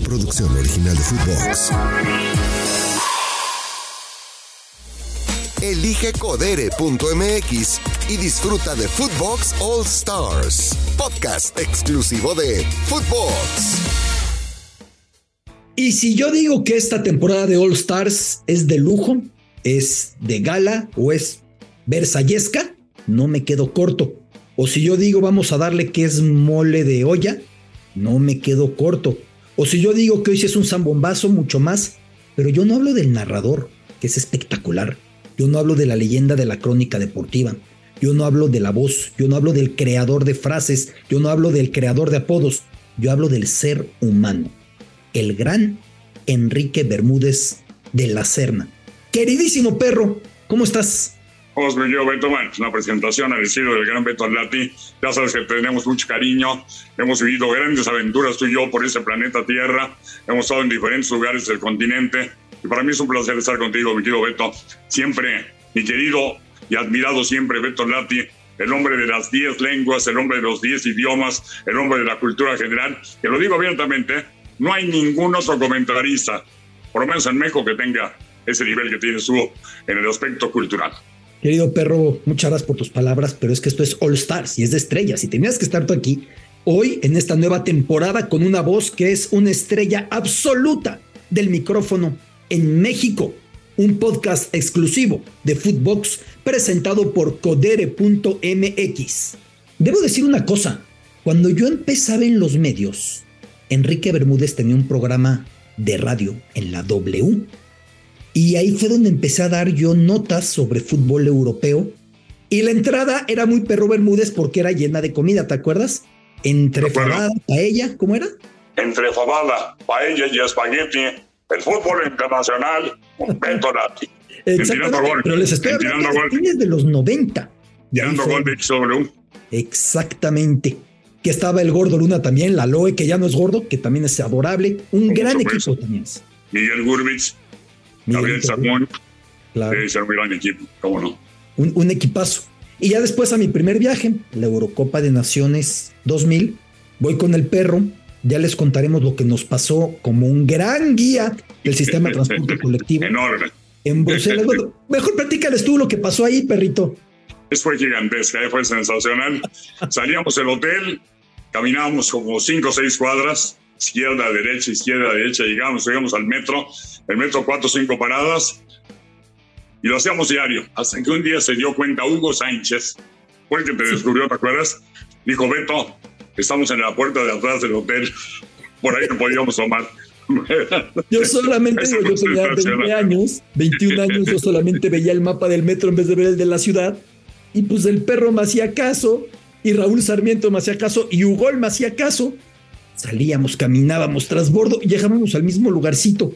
producción original de Footbox. Elige codere.mx y disfruta de Footbox All Stars, podcast exclusivo de Footbox. Y si yo digo que esta temporada de All Stars es de lujo, es de gala o es versallesca, no me quedo corto. O si yo digo vamos a darle que es mole de olla, no me quedo corto. O si yo digo que hoy sí es un zambombazo, mucho más. Pero yo no hablo del narrador, que es espectacular. Yo no hablo de la leyenda de la crónica deportiva. Yo no hablo de la voz. Yo no hablo del creador de frases. Yo no hablo del creador de apodos. Yo hablo del ser humano. El gran Enrique Bermúdez de la Serna. Queridísimo perro, ¿cómo estás? Vamos, mi querido Beto, bueno, una presentación al estilo del gran Beto Atlati. Ya sabes que tenemos mucho cariño, hemos vivido grandes aventuras tú y yo por este planeta Tierra, hemos estado en diferentes lugares del continente y para mí es un placer estar contigo, mi querido Beto. Siempre, mi querido y admirado siempre Beto Atlati, el hombre de las 10 lenguas, el hombre de los 10 idiomas, el hombre de la cultura general, que lo digo abiertamente, no hay ningún otro comentarista, por lo menos en México, que tenga ese nivel que tienes tú en el aspecto cultural. Querido perro, muchas gracias por tus palabras, pero es que esto es All Stars y es de estrellas y tenías que estar tú aquí hoy en esta nueva temporada con una voz que es una estrella absoluta del micrófono en México. Un podcast exclusivo de Footbox presentado por codere.mx. Debo decir una cosa, cuando yo empezaba en los medios, Enrique Bermúdez tenía un programa de radio en la W y ahí fue donde empecé a dar yo notas sobre fútbol europeo. Y la entrada era muy perro Bermúdez porque era llena de comida, ¿te acuerdas? Entre fabada, paella, ¿cómo era? Entre fabada, paella y espagueti, el fútbol internacional, un Lati. Exactamente, pero les estoy hablando de, de los 90. Tirando gol de XW. Exactamente. Que estaba el gordo Luna también, la Loe, que ya no es gordo, que también es adorable. Un gran equipo también. Miguel Gurbitz, Gabriel Salmón. Claro. Debe ser un gran equipo, cómo no. Un, un, equipazo. Y ya después a mi primer viaje, la Eurocopa de Naciones 2000, voy con el perro. Ya les contaremos lo que nos pasó como un gran guía del sistema de transporte colectivo. Enorme. En Bruselas. Bueno, mejor platícales tú lo que pasó ahí, perrito. Eso fue gigantesca, fue sensacional. Salíamos del hotel, caminábamos como cinco o seis cuadras, izquierda, derecha, izquierda, derecha, llegamos, llegamos al metro, el metro cuatro o cinco paradas, y lo hacíamos diario, hasta que un día se dio cuenta Hugo Sánchez, fue el que te descubrió, ¿te acuerdas? Dijo, Beto, estamos en la puerta de atrás del hotel, por ahí no podíamos tomar. Yo solamente, yo tenía 20 años, 21 años, yo solamente veía el mapa del metro en vez de ver el de la ciudad, y pues el perro me hacía caso, y Raúl Sarmiento me hacía caso, y Hugo me hacía caso, Salíamos, caminábamos tras bordo y llegábamos al mismo lugarcito.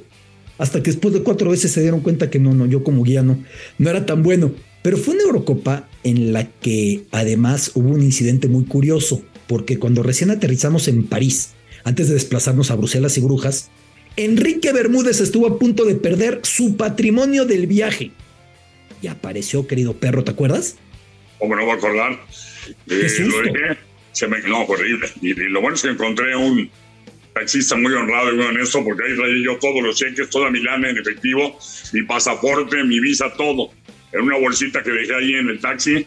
Hasta que después de cuatro veces se dieron cuenta que no, no, yo como guía no, no era tan bueno. Pero fue una Eurocopa en la que además hubo un incidente muy curioso, porque cuando recién aterrizamos en París, antes de desplazarnos a Bruselas y Brujas, Enrique Bermúdez estuvo a punto de perder su patrimonio del viaje. Y apareció, querido perro, ¿te acuerdas? ¿Cómo no va a acordar? Eh, lo dejé, se me no, horrible. Y, lo bueno es que encontré un taxista muy honrado y muy honesto, porque ahí traía yo todos los cheques, toda mi lana en efectivo, mi pasaporte, mi visa, todo, en una bolsita que dejé ahí en el taxi.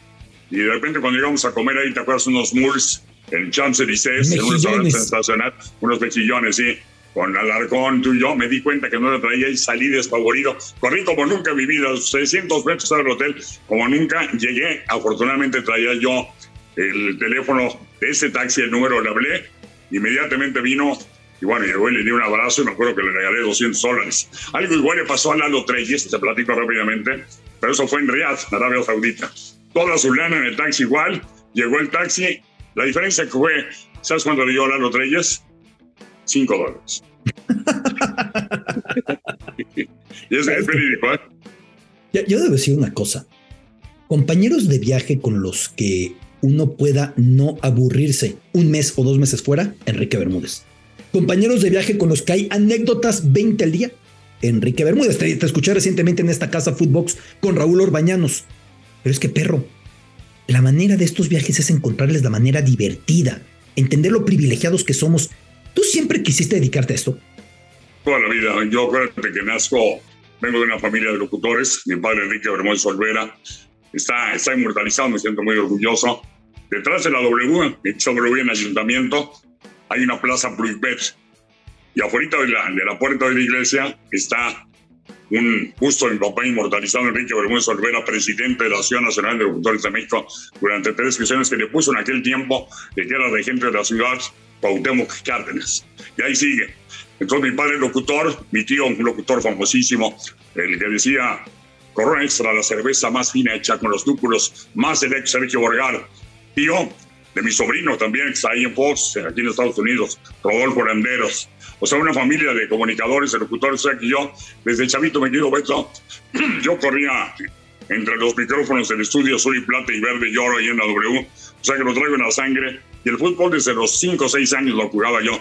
Y de repente cuando llegamos a comer ahí, ¿te acuerdas? Unos mules en Champs-Élysées, en un restaurante sensacional, unos mejillones, sí. Con Alarcón, tú y yo, me di cuenta que no la traía y salí despavorido. Corrí como nunca en mi vida, 600 metros del hotel, como nunca. Llegué, afortunadamente traía yo el teléfono de ese taxi, el número le hablé, inmediatamente vino y bueno, llegó y le di un abrazo y me acuerdo que le regalé 200 dólares. Algo igual le pasó a Lalo Treyes, te platico rápidamente, pero eso fue en Riyadh, Arabia Saudita. Toda su lana en el taxi igual, llegó el taxi, la diferencia que fue, ¿sabes cuánto le dio a Lalo Treyes? 5 dólares. y es, es verídico, ¿eh? Yo debo decir una cosa. Compañeros de viaje con los que uno pueda no aburrirse un mes o dos meses fuera, Enrique Bermúdez. Compañeros de viaje con los que hay anécdotas 20 al día, Enrique Bermúdez. Te, escuché recientemente en esta casa Footbox con Raúl Orbañanos. Pero es que, perro, la manera de estos viajes es encontrarles la manera divertida, entender lo privilegiados que somos. ¿Tú siempre quisiste dedicarte a esto? toda la vida. Yo acuérdate que nazco, vengo de una familia de locutores. Mi padre Enrique Bermúdez Olvera está, está inmortalizado, me siento muy orgulloso. Detrás de la W, W en Ayuntamiento, hay una plaza Pluipet. Y afuera de la, de la puerta de la iglesia está un busto de mi papá inmortalizado, Enrique Bermúdez Olvera, presidente de la Asociación Nacional de Locutores de México, durante tres sesiones que le puso en aquel tiempo de que era regente de la ciudad, Cuauhtémoc Cárdenas. Y ahí sigue. Entonces mi padre locutor, mi tío un locutor famosísimo, el que decía, Corona Extra, la cerveza más fina hecha con los lúpulos más del ex Sergio Borgar. Tío de mi sobrino también, que está ahí en Fox, aquí en Estados Unidos, Rodolfo Landeros. O sea, una familia de comunicadores, de locutores, o sea que yo, desde chavito me quiero Beto, yo corría entre los micrófonos del estudio azul y plata y verde y oro ahí en la W, o sea que lo traigo en la sangre. Y el fútbol desde los 5 o 6 años lo jugaba yo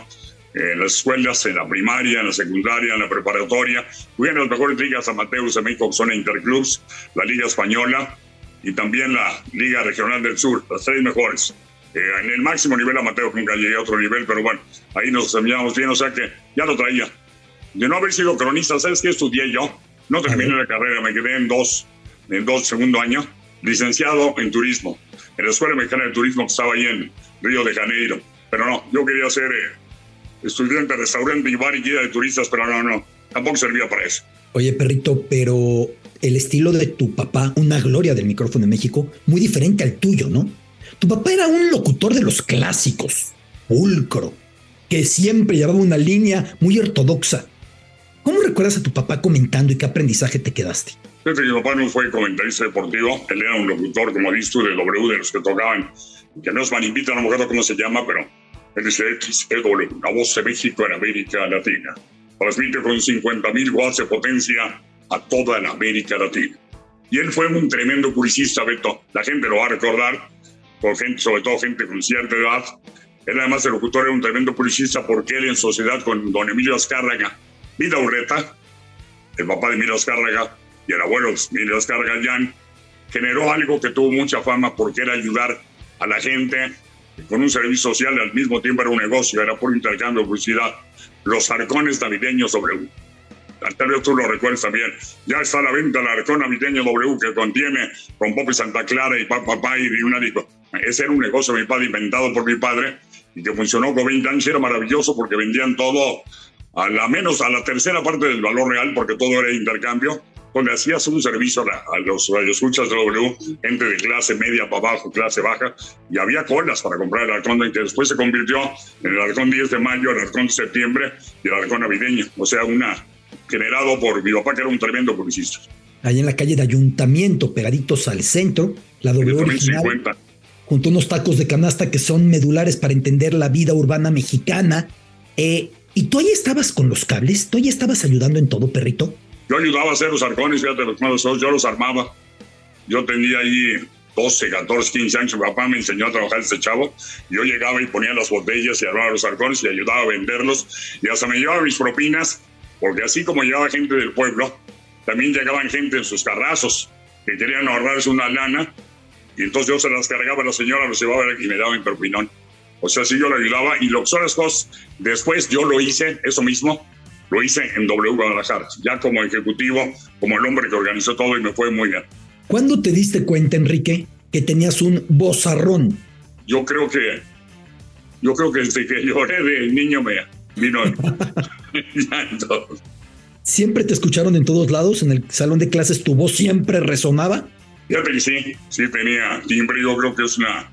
en las escuelas, en la primaria, en la secundaria, en la preparatoria. Jugué en las mejores ligas amateur de México, que son Interclubs, la Liga Española y también la Liga Regional del Sur, las tres mejores. Eh, en el máximo nivel amateur nunca llegué a otro nivel, pero bueno, ahí nos enseñamos bien, o sea que ya lo traía. De no haber sido cronista, ¿sabes qué estudié yo? No terminé la carrera, me quedé en dos, en dos segundo año, licenciado en turismo, en la Escuela Mexicana de Turismo que estaba ahí en Río de Janeiro. Pero no, yo quería ser eh, estudiante restaurante y bar y guía de turistas, pero no, no, tampoco servía para eso. Oye, perrito, pero el estilo de tu papá, una gloria del micrófono de México, muy diferente al tuyo, ¿no? Tu papá era un locutor de los clásicos, pulcro, que siempre llevaba una línea muy ortodoxa. ¿Cómo recuerdas a tu papá comentando y qué aprendizaje te quedaste? Mi papá no fue comentarista deportivo, él era un locutor, como dices de W, de los que tocaban, que no es manipita, no me acuerdo cómo se llama, pero él dice XEW, la voz de México en América Latina. Transmite con 50.000 watts de potencia a toda la América Latina. Y él fue un tremendo publicista, Beto. La gente lo va a recordar por gente, sobre todo gente con cierta edad. Él además el locutor era un tremendo publicista porque él en sociedad con don Emilio Azcárraga, Vida Urreta, el papá de Emilio Azcárraga y el abuelo de Emilio Azcárraga Jan, generó algo que tuvo mucha fama porque era ayudar a la gente con un servicio social y al mismo tiempo era un negocio, era por intercambio de publicidad. Los arcones navideños W. Tal vez tú lo recuerdas también. Ya está a la venta el arcón navideño W que contiene con Pop Santa Clara y Papá y una disco. Ese era un negocio de mi padre inventado por mi padre y que funcionó con 20 años. Era maravilloso porque vendían todo a la menos a la tercera parte del valor real porque todo era intercambio. Donde hacías un servicio a, los radioescuchas de W, gente de clase media para abajo, clase baja, y había colas para comprar el arcón que después se convirtió en el arcón 10 de mayo, el arcón de septiembre y el arcón navideño. O sea, una generado por mi papá, que era un tremendo publicista. Allá en la calle de Ayuntamiento, pegaditos al centro, la W original, 50 junto a unos tacos de canasta que son medulares para entender la vida urbana mexicana. Eh, ¿Y tú ahí estabas con los cables? ¿Tú ahí estabas ayudando en todo, perrito? Yo ayudaba a hacer los arcones, fíjate, los yo los armaba. Yo tenía ahí 12, 14, 15 años, mi papá me enseñó a trabajar este chavo. Yo llegaba y ponía las botellas y armaba los arcones y ayudaba a venderlos. Y hasta me llevaba mis propinas, porque así como llegaba gente del pueblo, también llegaban gente en sus carrazos que querían ahorrarse una lana y entonces yo se las cargaba a la señora, los llevaba y me daba en perpinón. O sea, sí yo le ayudaba y lo que son las cosas, después yo lo hice, eso mismo, lo hice en W Guadalajara, ya como ejecutivo, como el hombre que organizó todo y me fue muy bien. ¿Cuándo te diste cuenta, Enrique, que tenías un bozarrón? Yo creo que, yo creo que desde que lloré de niño me vino. ¿Siempre te escucharon en todos lados? ¿En el salón de clases tu voz siempre resonaba? Fíjate que sí, sí tenía timbre. Yo creo que es, una,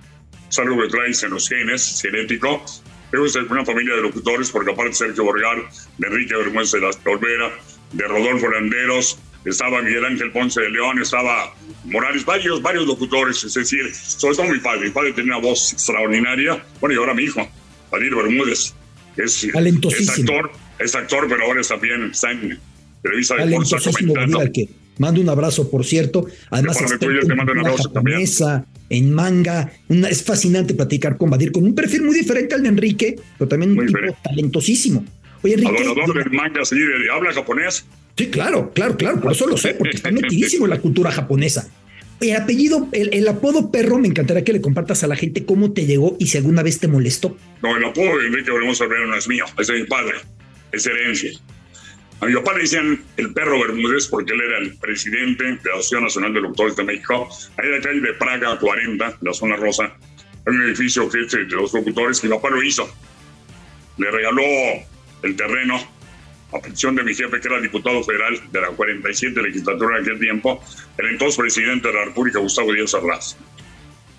es algo que traes en los genes, genético. Creo que es una familia de locutores, porque aparte de Sergio Borgar, de Enrique Bermúdez de la Olvera, de Rodolfo Landeros, estaba Miguel Ángel Ponce de León, estaba Morales, varios, varios locutores, es decir, sobre todo mi padre. Mi padre tenía una voz extraordinaria. Bueno, y ahora mi hijo, Valir Bermúdez, es, es actor, es actor, pero ahora también está en Televisa de comentando. Mando un abrazo, por cierto. Además, japonesa, en manga. es fascinante platicar con Badir, con un perfil muy diferente al de Enrique, pero también un tipo talentosísimo. Oye, Enrique. del manga, sí, ¿habla japonés? Sí, claro, claro, claro. Por eso lo sé, porque está metidísimo en la cultura japonesa. El apellido, el, apodo perro, me encantaría que le compartas a la gente cómo te llegó y si alguna vez te molestó. No, el apodo de Enrique Veremos no es mío, es de mi padre, es herencia. A mi papá le decían el perro Bermúdez porque él era el presidente de la Asociación Nacional de Locutores de México. Ahí en la calle de Praga 40, la zona rosa, hay un edificio que es de los locutores. Mi papá lo hizo. Le regaló el terreno a petición de mi jefe, que era diputado federal de la 47 legislatura en aquel tiempo, el entonces presidente de la República, Gustavo Díaz Arraz.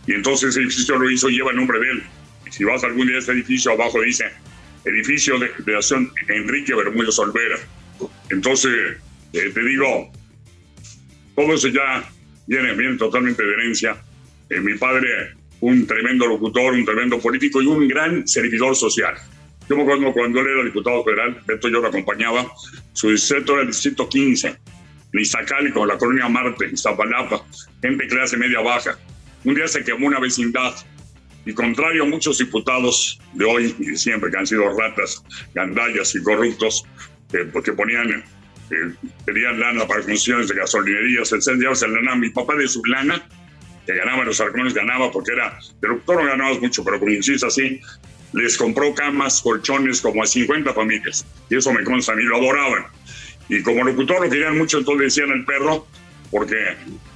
Y entonces ese edificio lo hizo, lleva el nombre de él. Y si vas algún día a ese edificio, abajo dice edificio de, de acción Enrique Bermúdez Olvera. Entonces, eh, te digo, todo eso ya viene, viene totalmente de herencia. Eh, mi padre, un tremendo locutor, un tremendo político y un gran servidor social. Yo me acuerdo cuando él era diputado federal, Beto yo lo acompañaba, su distrito era el distrito 15, en Iztacali, con la colonia Marte, Iztapalapa, gente clase media baja. Un día se quemó una vecindad y contrario a muchos diputados de hoy y de siempre que han sido ratas, gandallas y corruptos, porque ponían, eh, pedían lana para funciones de gasolinerías, etcétera, lana. Mi papá de su lana, que ganaba los arcones, ganaba porque era, de doctor no ganabas mucho, pero como insiste así, les compró camas, colchones, como a 50 familias. Y eso me consta, a mí lo adoraban. Y como locutor lo querían mucho, entonces decían el perro, porque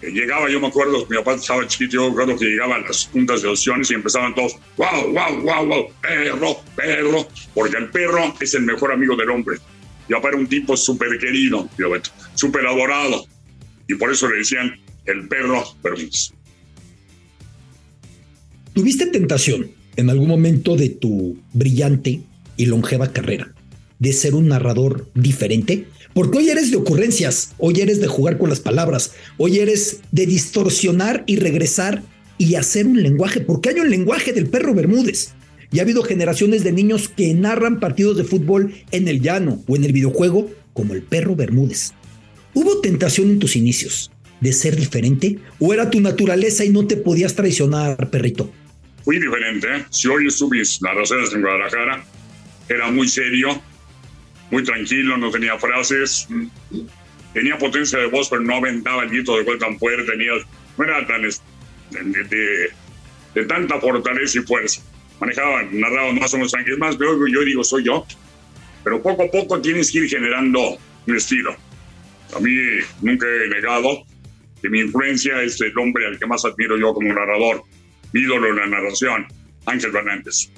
llegaba, yo me acuerdo, mi papá estaba chiquito, yo me acuerdo que llegaban las juntas de opciones y empezaban todos, wow, wow, wow, wow, perro, perro, porque el perro es el mejor amigo del hombre. Mi papá era un tipo súper querido, súper adorado, y por eso le decían el perro permiso. ¿Tuviste tentación en algún momento de tu brillante y longeva carrera de ser un narrador diferente? Porque hoy eres de ocurrencias, hoy eres de jugar con las palabras, hoy eres de distorsionar y regresar y hacer un lenguaje, porque hay un lenguaje del perro Bermúdez. Y ha habido generaciones de niños que narran partidos de fútbol en el llano o en el videojuego como el perro Bermúdez. ¿Hubo tentación en tus inicios de ser diferente o era tu naturaleza y no te podías traicionar, perrito? Fui diferente. ¿eh? Si hoy subís narraciones en Guadalajara, era muy serio, muy tranquilo, no tenía frases, tenía potencia de voz, pero no aventaba el grito de vuelta tan fuerte, tenía, no era tan de, de, tanta fortaleza y fuerza. Manejaba, narraba más o menos tranquilo, más yo, yo digo, soy yo, pero poco a poco tienes que ir generando un estilo. A mí nunca he negado que mi influencia es el hombre al que más admiro yo como narrador, ídolo en la narración, Ángel Fernández,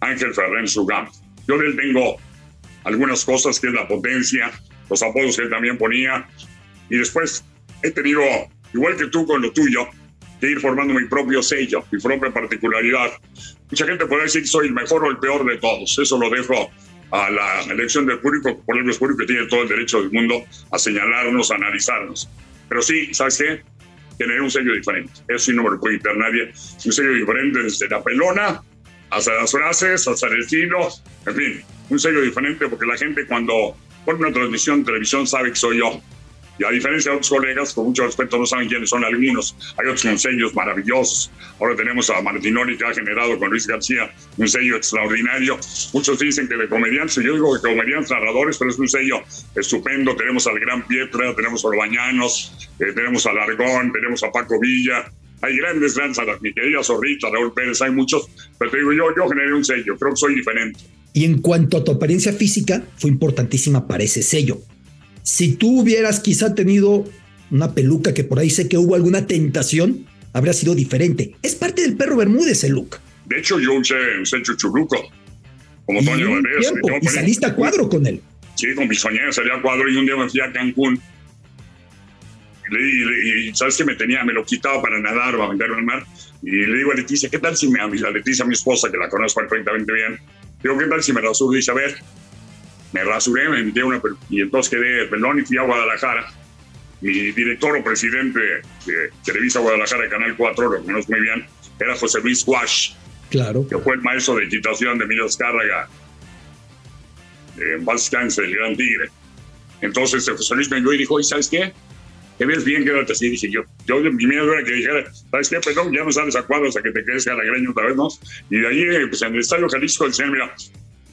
Ángel Fernández Sugam. Yo de él tengo algunas cosas que es la potencia, los apodos que él también ponía. Y después he tenido, igual que tú con lo tuyo, que ir formando mi propio sello, mi propia particularidad. Mucha gente puede decir que soy el mejor o el peor de todos. Eso lo dejo a la elección del público, por el público que tiene todo el derecho del mundo a señalarnos, a analizarnos. Pero sí, ¿sabes qué? Tener un sello diferente. Eso sí no me lo puede quitar nadie. Un sello diferente desde la pelona hasta las frases, hasta el estilo, en fin, un sello diferente porque la gente cuando pone una transmisión de televisión sabe que soy yo. Y a diferencia de otros colegas, con mucho respeto, no saben quiénes son algunos. Hay otros con sellos maravillosos. Ahora tenemos a Martinoli, que ha generado con Luis García un sello extraordinario. Muchos dicen que de comediantes, yo digo que comediantes narradores, pero es un sello estupendo. Tenemos al Gran Pietra, tenemos a Orbañanos, eh, tenemos a Largón, tenemos a Paco Villa. Hay grandes lanzadas, mi querida Zorrita, Raúl Pérez, hay muchos. Pero te digo, yo, yo generé un sello, creo que soy diferente. Y en cuanto a tu apariencia física, fue importantísima para ese sello. Si tú hubieras quizá tenido una peluca que por ahí sé que hubo alguna tentación, habría sido diferente. Es parte del perro Bermúdez el look. De hecho, yo usé un sello churruco, como Toño Valdés. Y saliste a cuadro con él. Sí, con mis soñé, salí a cuadro y un día me fui a Cancún. Y, sabes que me tenía, me lo quitaba para nadar o aventarme al mar. Y le digo a Leticia, ¿qué tal si me, a Leticia, mi esposa, que la conozco perfectamente bien, Digo, ¿qué tal si me rasuro? Dice, a ver, me rasuré, me metí una y entonces quedé pelón y fui a Guadalajara. Mi director o presidente de Televisa Guadalajara, Canal 4, lo conozco muy bien, era José Luis Wash. Claro. Que fue el maestro de equitación de Emilio Escárraga, en Valscance, el Gran Tigre. Entonces José Luis me y dijo, ¿y sabes qué? ¿Te ves bien? Quédate así. Dije yo, yo mi miedo era que dijera, ¿sabes qué? Perdón, ya no sales a cuadros a que te quedes a la greña otra vez, ¿no? Y de ahí, pues en el Estadio Jalisco, decían, mira,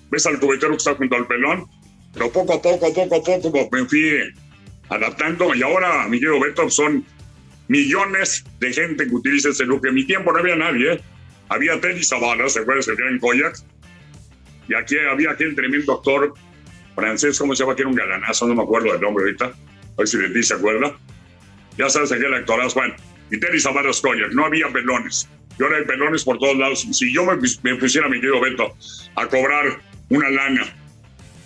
ves al cubetero que está junto al pelón, pero poco a poco, poco a poco me fui adaptando y ahora, mi querido Beto, son millones de gente que utiliza ese look. En mi tiempo no había nadie, ¿eh? Había Teddy Zavala, ¿se acuerdan? El gran Koyak. Y aquí había aquel tremendo actor francés, ¿cómo se llama? Que era un galanazo, no me acuerdo del nombre ahorita. A ver si de ti se acuerda. Ya sabes aquel actorazo, Juan. Y Terry Savaras Collier, no había pelones. Y ahora hay pelones por todos lados. Si yo me, me pusiera, mi querido Beto, a cobrar una lana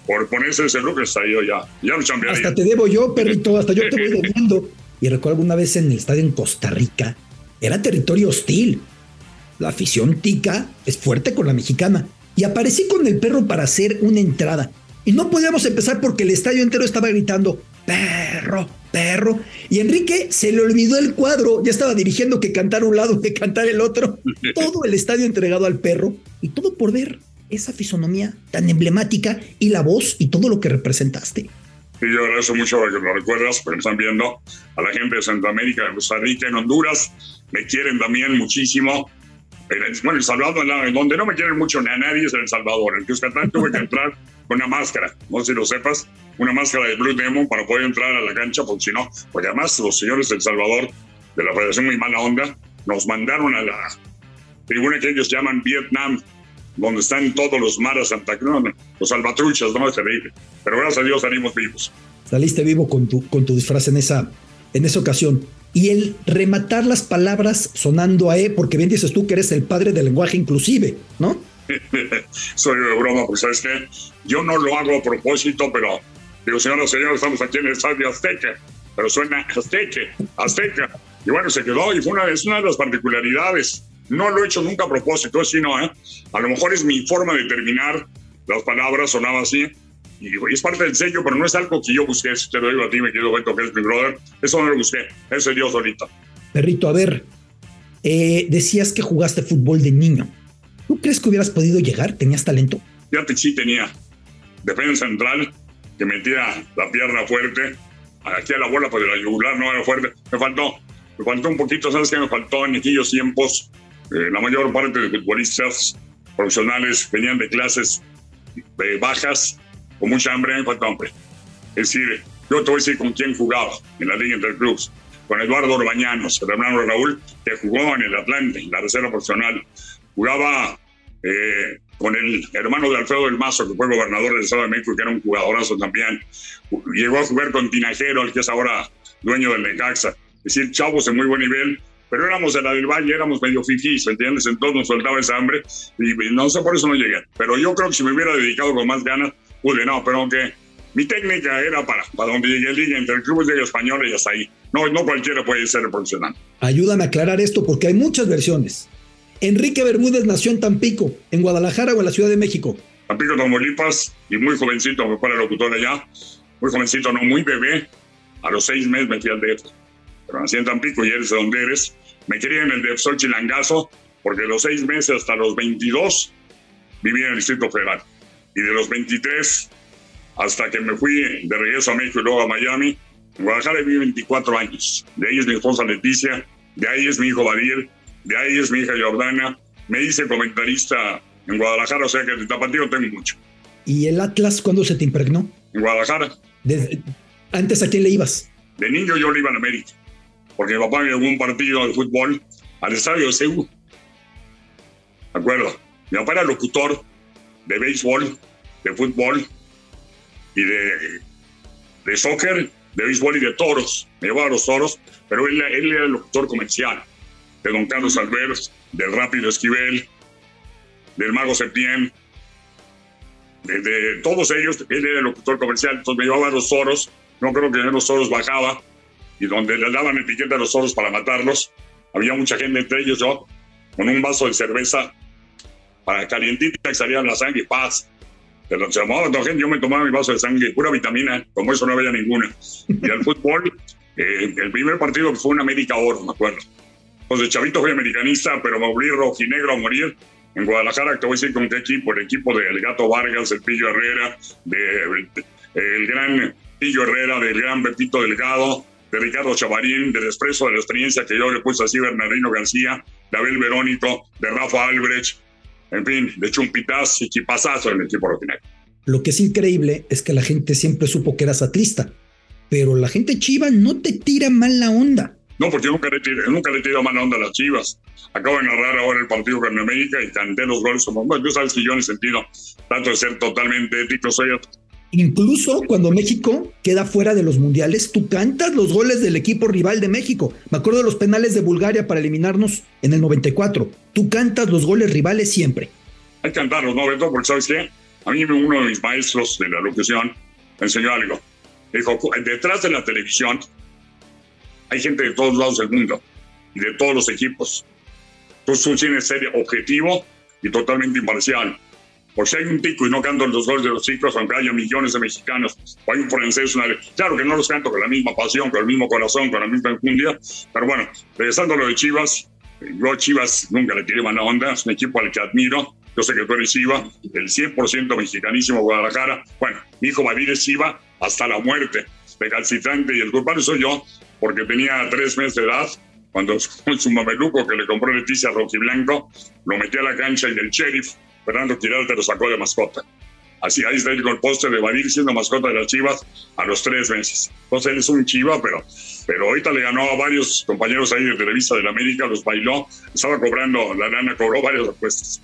por ponerse ese look, está yo ya. Ya chambearía. Hasta te debo yo, perrito, hasta yo te voy debiendo. Y recuerdo alguna vez en el estadio en Costa Rica, era territorio hostil. La afición tica es fuerte con la mexicana. Y aparecí con el perro para hacer una entrada. Y no podíamos empezar porque el estadio entero estaba gritando, perro, perro. Y Enrique se le olvidó el cuadro, ya estaba dirigiendo que cantar un lado, que cantar el otro. Todo el estadio entregado al perro y todo por ver esa fisonomía tan emblemática y la voz y todo lo que representaste. Sí, yo agradezco mucho que lo recuerdas, porque están viendo a la gente de Centroamérica, de Costa Rica, en Honduras, me quieren también muchísimo. Bueno, El Salvador, donde no me quieren mucho a nadie es El Salvador. En Cuscatlán tuve que entrar una máscara, no sé si lo sepas, una máscara de Blue Demon para poder entrar a la cancha, porque si no, porque además los señores del Salvador, de la Federación Muy Mala Onda, nos mandaron a la tribuna que ellos llaman Vietnam, donde están todos los maras Santa Cruz, los salvatruchas, no es terrible. Pero gracias a Dios salimos vivos. Saliste vivo con tu, con tu disfraz en esa, en esa ocasión. Y el rematar las palabras sonando a E, porque bien dices tú que eres el padre del lenguaje inclusive, ¿no? Soy de broma, pues sabes que yo no lo hago a propósito, pero digo, señoras y señores, estamos aquí en el estadio Azteca, pero suena Azteca, Azteca. Y bueno, se quedó y fue una, es una de las particularidades. No lo he hecho nunca a propósito, sino, ¿eh? A lo mejor es mi forma de terminar las palabras, sonaba así. Y es parte del sello, pero no es algo que yo busqué. Si te lo digo a ti, me quiero Beto, que es mi brother. Eso no lo busqué. Eso es Dios ahorita. Perrito, a ver. Eh, decías que jugaste fútbol de niño. ¿Tú crees que hubieras podido llegar? ¿Tenías talento? Fíjate, sí tenía. Defensa central, que metía la pierna fuerte. Aquí a la bola, pues la yugular no era fuerte. Me faltó. Me faltó un poquito, ¿sabes qué? Me faltó en aquellos tiempos eh, la mayor parte de futbolistas profesionales venían de clases eh, bajas, con mucha hambre, me falta hambre. Es decir, yo te voy a decir con quién jugaba en la Liga Interclubs. Con Eduardo Orbañanos, hermano Raúl, que jugó en el Atlante, en la reserva profesional. Jugaba eh, con el hermano de Alfredo del Mazo, que fue gobernador del Estado de México, que era un jugadorazo también. Llegó a jugar con Tinajero, el que es ahora dueño del Necaxa. Es decir, chavos de muy buen nivel pero éramos de la del Valle, éramos medio fifís, ¿entiendes? Entonces nos soltaba esa hambre y no sé, por eso no llegué. Pero yo creo que si me hubiera dedicado con más ganas, pude, no, pero aunque mi técnica era para, para donde llegué liga, entre el club de español y hasta ahí. No, no cualquiera puede ser profesional. Ayúdame a aclarar esto porque hay muchas versiones. Enrique Bermúdez nació en Tampico, en Guadalajara o en la Ciudad de México. Tampico, Tamaulipas, y muy jovencito, me fue locutor allá. Muy jovencito, no, muy bebé. A los seis meses me fui al DF. Pero nací en Tampico y eres de donde eres. Me quería en el de Chilangazo porque los seis meses hasta los 22 viví en el Distrito Federal. Y de los 23 hasta que me fui de regreso a México y luego a Miami, en Guadalajara viví 24 años. De ahí es mi esposa Leticia, de ahí es mi hijo Badir, de ahí es mi hija Jordana. Me hice comentarista en Guadalajara, o sea que de tapatío tengo mucho. ¿Y el Atlas cuándo se te impregnó? En Guadalajara. ¿Antes a quién le ibas? De niño yo le iba a América porque mi papá me llevó un partido de fútbol al estadio de Seúl. ¿De acuerdo? Mi papá era locutor de béisbol, de fútbol y de, de soccer, de béisbol y de toros. Me llevaba a los toros, pero él, él era el locutor comercial de Don Carlos Albert, del Rápido Esquivel, del Mago Septién, de, de, todos ellos, él era el locutor comercial, entonces me llevaba a los toros, no creo que en los toros bajaba, y donde le daban etiqueta a los zorros para matarlos. Había mucha gente, entre ellos yo, con un vaso de cerveza para calientita y salía la sangre, paz. Se llamaba gente, yo me tomaba mi vaso de sangre, pura vitamina, como eso no había ninguna. Y al fútbol, eh, el primer partido fue un América Oro, me acuerdo. Entonces, chavito fui americanista, pero me volví rojinegro a morir. En Guadalajara, te voy a decir con qué equipo, el equipo del Gato Vargas, el Pillo Herrera, de, el gran Pillo Herrera, del gran Pepito Delgado, de Ricardo Chavarín, de Desprezo, de la experiencia que yo le puse así, Bernardino García, de Abel Verónico, de Rafa Albrecht, en fin, de Chumpitaz y Chipazazo en el equipo rojinegro. Lo que es increíble es que la gente siempre supo que eras atlista, pero la gente chiva no te tira mal la onda. No, porque yo nunca le, tiré, nunca le tirado mal la onda a las chivas. Acabo de narrar ahora el partido con América y canté los goles bueno, tú sabes que yo en el sentido, tanto de ser totalmente ético, soy Incluso cuando México queda fuera de los mundiales, tú cantas los goles del equipo rival de México. Me acuerdo de los penales de Bulgaria para eliminarnos en el 94. Tú cantas los goles rivales siempre. Hay que cantarlos, ¿no, Beto? Porque ¿sabes qué? A mí uno de mis maestros de la locución me enseñó algo. Dijo, detrás de la televisión hay gente de todos lados del mundo y de todos los equipos. Entonces tú tienes que ser objetivo y totalmente imparcial. Por si hay un tico y no canto los goles de los chicos, aunque haya millones de mexicanos, o hay un francés, una... claro que no los canto con la misma pasión, con el mismo corazón, con la misma enjundia, pero bueno, regresando a lo de Chivas, yo a Chivas nunca le tiré mala onda, es un equipo al que admiro, yo sé que tú eres Chiva, el 100% mexicanísimo Guadalajara, bueno, mi hijo Badir es Chiva hasta la muerte, recalcitrante, y el culpable soy yo, porque tenía tres meses de edad, cuando su mameluco que le compró Leticia Rojiblanco, lo metió a la cancha y el sheriff Fernando Quirarte lo sacó de mascota. Así, ahí está el póster de Badir siendo mascota de las Chivas a los tres meses. Entonces él es un Chiva, pero, pero ahorita le ganó a varios compañeros ahí de Televisa de la América, los bailó, estaba cobrando, la lana cobró varias apuestas.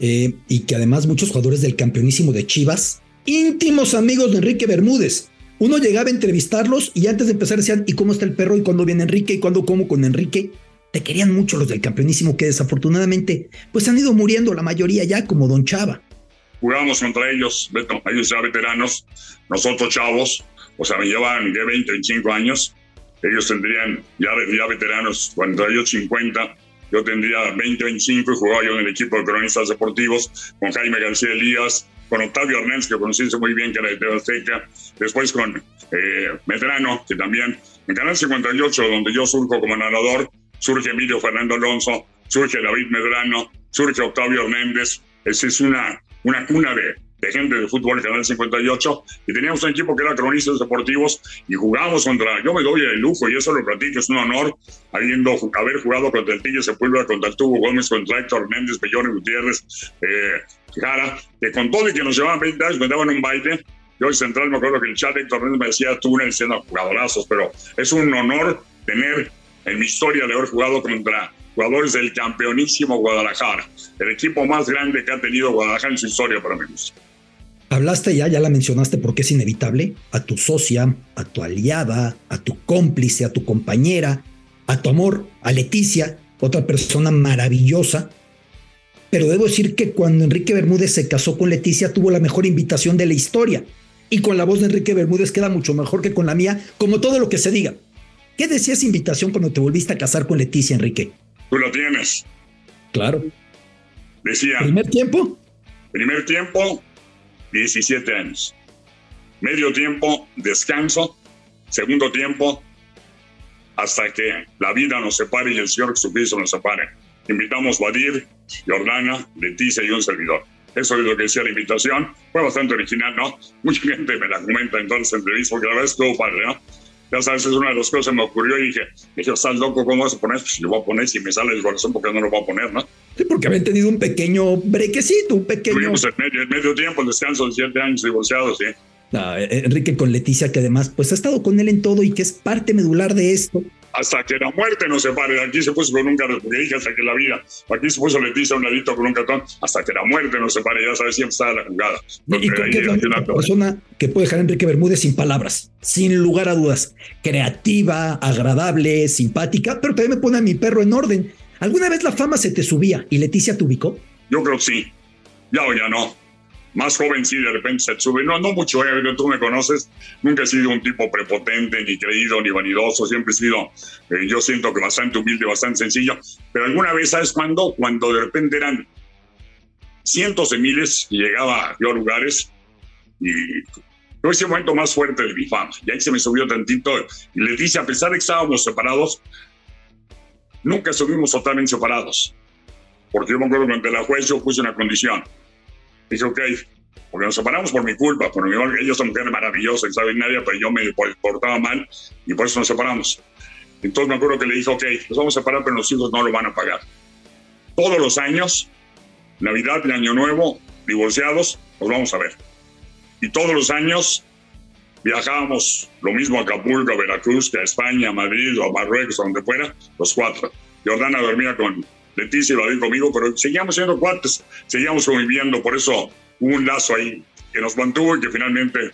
Eh, y que además muchos jugadores del campeonísimo de Chivas, íntimos amigos de Enrique Bermúdez, uno llegaba a entrevistarlos y antes de empezar decían, ¿y cómo está el perro? ¿Y cuándo viene Enrique? ¿Y cuándo como con Enrique? Te querían mucho los del campeonísimo que desafortunadamente pues han ido muriendo la mayoría ya como Don Chava. Jugábamos contra ellos, ellos ya veteranos, nosotros chavos, o sea, me llevan ya 20, 25 años, ellos tendrían ya, ya veteranos, cuando ellos 50, yo tendría 20, 25 y jugaba yo en el equipo de cronistas deportivos con Jaime García Elías, con Octavio Hernández, que conociste muy bien, que era de Tebasteca, después con eh, Medrano, que también en Canal 58, donde yo surjo como narrador, surge Emilio Fernando Alonso, surge David Medrano, surge Octavio Hernández. Esa es una, una cuna de, de gente de fútbol en Canal 58 y teníamos un equipo que era cronistas deportivos y jugábamos contra, yo me doy el lujo y eso lo platico, es un honor habiendo, haber jugado contra el Tigre Sepúlveda, contra el Tubo Gómez, contra Héctor Hernández, Bellón Gutiérrez, eh, Jara, que con todo y que nos llevaban 20 años me daban un baile. Yo en Central me acuerdo que el chat Héctor Hernández me decía túnel siendo jugadorazos, pero es un honor tener en mi historia de haber jugado contra jugadores del campeonísimo Guadalajara, el equipo más grande que ha tenido Guadalajara en su historia para gusto. Hablaste ya, ya la mencionaste porque es inevitable, a tu socia, a tu aliada, a tu cómplice, a tu compañera, a tu amor, a Leticia, otra persona maravillosa. Pero debo decir que cuando Enrique Bermúdez se casó con Leticia tuvo la mejor invitación de la historia. Y con la voz de Enrique Bermúdez queda mucho mejor que con la mía, como todo lo que se diga. ¿Qué decía esa invitación cuando te volviste a casar con Leticia, Enrique? Tú la tienes. Claro. Decía. ¿Primer tiempo? Primer tiempo, 17 años. Medio tiempo, descanso. Segundo tiempo, hasta que la vida nos separe y el Señor Jesucristo nos separe. Invitamos a Badir, Jordana, Leticia y un servidor. Eso es lo que decía la invitación. Fue bastante original, ¿no? Mucha gente me la comenta en todas las entrevistas porque la verdad es todo padre, ¿no? ya sabes, es una de las cosas que me ocurrió y dije, dije, estás loco, ¿cómo vas a poner? Pues lo voy a poner, si me sale el corazón, ¿por qué no lo voy a poner, no? Sí, porque habían tenido un pequeño brequecito, un pequeño... Tuvimos el medio, el medio tiempo, el descanso de siete años divorciados, sí. Ah, Enrique con Leticia, que además pues ha estado con él en todo y que es parte medular de esto hasta que la muerte nos separe. Aquí se puso con un cartón, porque dije hasta que la vida. Aquí se puso Leticia a un ladito con un cartón, hasta que la muerte nos separe. Ya sabes, siempre está la jugada. Y con que es la persona que puede dejar a Enrique Bermúdez sin palabras, sin lugar a dudas. Creativa, agradable, simpática, pero también me pone a mi perro en orden. ¿Alguna vez la fama se te subía y Leticia te ubicó? Yo creo que sí. Ya o ya no más joven sí de repente se sube. No, no mucho, eh, tú me conoces. Nunca he sido un tipo prepotente, ni creído, ni vanidoso. Siempre he sido, eh, yo siento que bastante humilde, bastante sencillo. Pero alguna vez, ¿sabes cuándo? Cuando de repente eran cientos de miles y llegaba yo a lugares y fue ese momento más fuerte de mi fama. Y ahí se me subió tantito y le dice, a pesar de que estábamos separados, nunca estuvimos totalmente separados. Porque yo me acuerdo que ante la juez yo puse una condición Dije, ok, porque nos separamos por mi culpa, por mi ellos son mujeres maravillosas, y saben nadie, pero yo me portaba mal y por eso nos separamos. Entonces me acuerdo que le dije, ok, nos vamos a separar, pero los hijos no lo van a pagar. Todos los años, Navidad y Año Nuevo, divorciados, nos vamos a ver. Y todos los años viajábamos lo mismo a Acapulco, a Veracruz, que a España, a Madrid o a Marruecos, a donde fuera, los cuatro. Jordana dormía con Leticia lo dijo conmigo, pero seguíamos siendo cuates, seguíamos conviviendo, por eso hubo un lazo ahí que nos mantuvo y que finalmente,